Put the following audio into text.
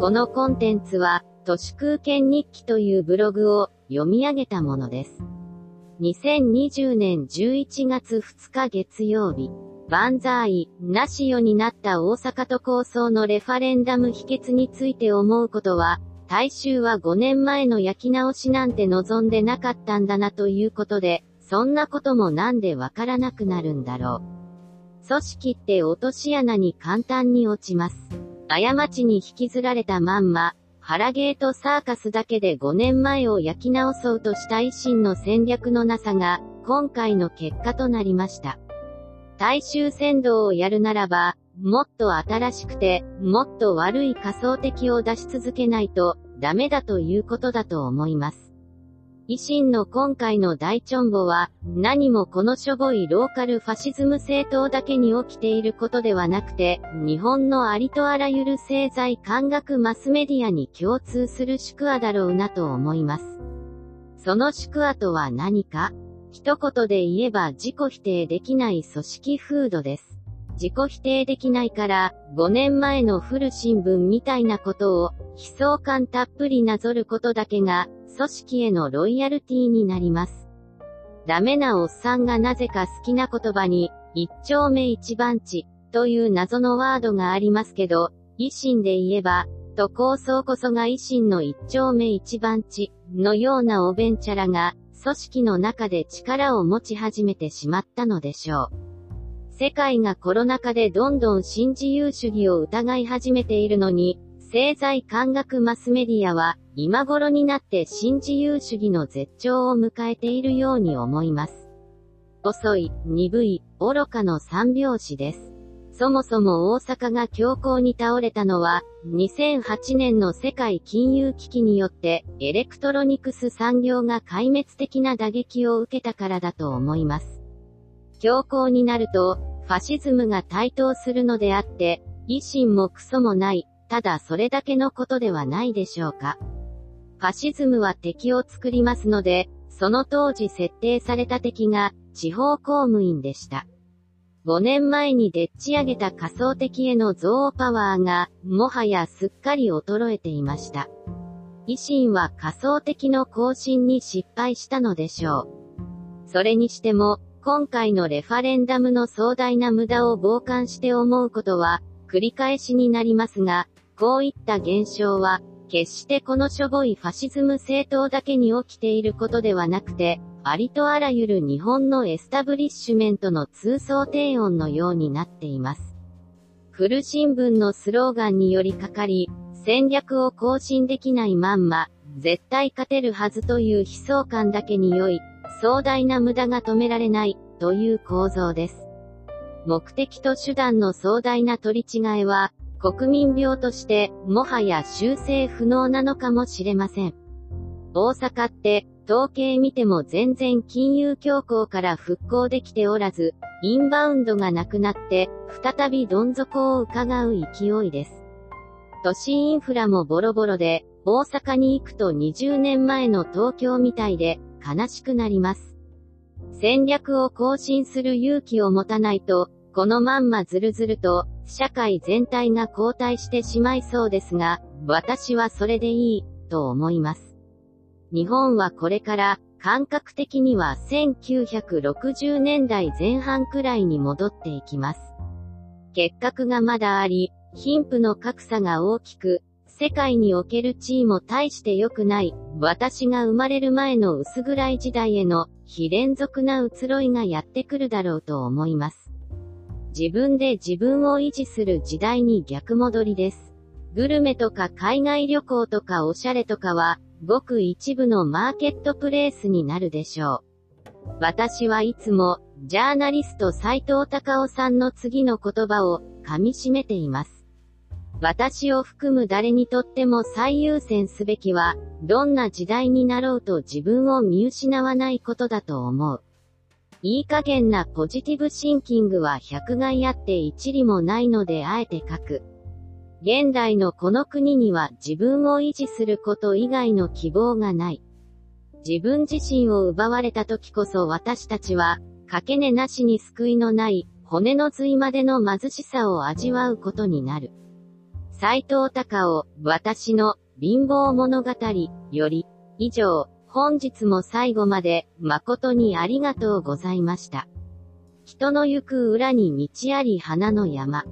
このコンテンツは、都市空間日記というブログを読み上げたものです。2020年11月2日月曜日、万歳、なしよになった大阪都構想のレファレンダム秘訣について思うことは、大衆は5年前の焼き直しなんて望んでなかったんだなということで、そんなこともなんでわからなくなるんだろう。組織って落とし穴に簡単に落ちます。過ちに引きずられたまんま、腹ゲートサーカスだけで5年前を焼き直そうとした維新の戦略のなさが、今回の結果となりました。大衆先導をやるならば、もっと新しくて、もっと悪い仮想敵を出し続けないと、ダメだということだと思います。維新の今回の大チョンボは、何もこのしょぼいローカルファシズム政党だけに起きていることではなくて、日本のありとあらゆる政財感学マスメディアに共通する宿話だろうなと思います。その宿話とは何か？一言で言えば自己否定できない組織風土です。自己否定できないから、5年前の古新聞みたいなことを、悲壮感たっぷりなぞることだけが、組織へのロイヤルティーになります。ダメなおっさんがなぜか好きな言葉に、一丁目一番地、という謎のワードがありますけど、維新で言えば、と構想こそが維新の一丁目一番地、のようなおべんちゃらが、組織の中で力を持ち始めてしまったのでしょう。世界がコロナ禍でどんどん新自由主義を疑い始めているのに、政財感学マスメディアは、今頃になって新自由主義の絶頂を迎えているように思います。遅い、鈍い、愚かの三拍子です。そもそも大阪が恐慌に倒れたのは、2008年の世界金融危機によって、エレクトロニクス産業が壊滅的な打撃を受けたからだと思います。恐慌になると、ファシズムが台頭するのであって、維新もクソもない、ただそれだけのことではないでしょうか。ファシズムは敵を作りますので、その当時設定された敵が、地方公務員でした。5年前にでっち上げた仮想敵への憎悪パワーが、もはやすっかり衰えていました。維新は仮想敵の更新に失敗したのでしょう。それにしても、今回のレファレンダムの壮大な無駄を傍観して思うことは、繰り返しになりますが、こういった現象は、決してこのしょぼいファシズム政党だけに起きていることではなくて、ありとあらゆる日本のエスタブリッシュメントの通奏低音のようになっています。古新聞のスローガンによりかかり、戦略を更新できないまんま、絶対勝てるはずという悲壮感だけに良い、壮大な無駄が止められない、という構造です。目的と手段の壮大な取り違えは、国民病として、もはや修正不能なのかもしれません。大阪って、統計見ても全然金融恐慌から復興できておらず、インバウンドがなくなって、再びどん底を伺う勢いです。都市インフラもボロボロで、大阪に行くと20年前の東京みたいで、悲しくなります。戦略を更新する勇気を持たないと、このまんまずるずると、社会全体が後退してしまいそうですが、私はそれでいい、と思います。日本はこれから、感覚的には1960年代前半くらいに戻っていきます。結核がまだあり、貧富の格差が大きく、世界における地位も大して良くない、私が生まれる前の薄暗い時代への、非連続な移ろいがやってくるだろうと思います。自分で自分を維持する時代に逆戻りです。グルメとか海外旅行とかおしゃれとかは、ごく一部のマーケットプレイスになるでしょう。私はいつも、ジャーナリスト斎藤隆夫さんの次の言葉を、噛み締めています。私を含む誰にとっても最優先すべきは、どんな時代になろうと自分を見失わないことだと思う。いい加減なポジティブシンキングは百害あって一理もないのであえて書く。現代のこの国には自分を維持すること以外の希望がない。自分自身を奪われた時こそ私たちは、かけねなしに救いのない、骨の髄までの貧しさを味わうことになる。斎藤隆夫、私の貧乏物語より、以上、本日も最後まで誠にありがとうございました。人の行く裏に道あり花の山。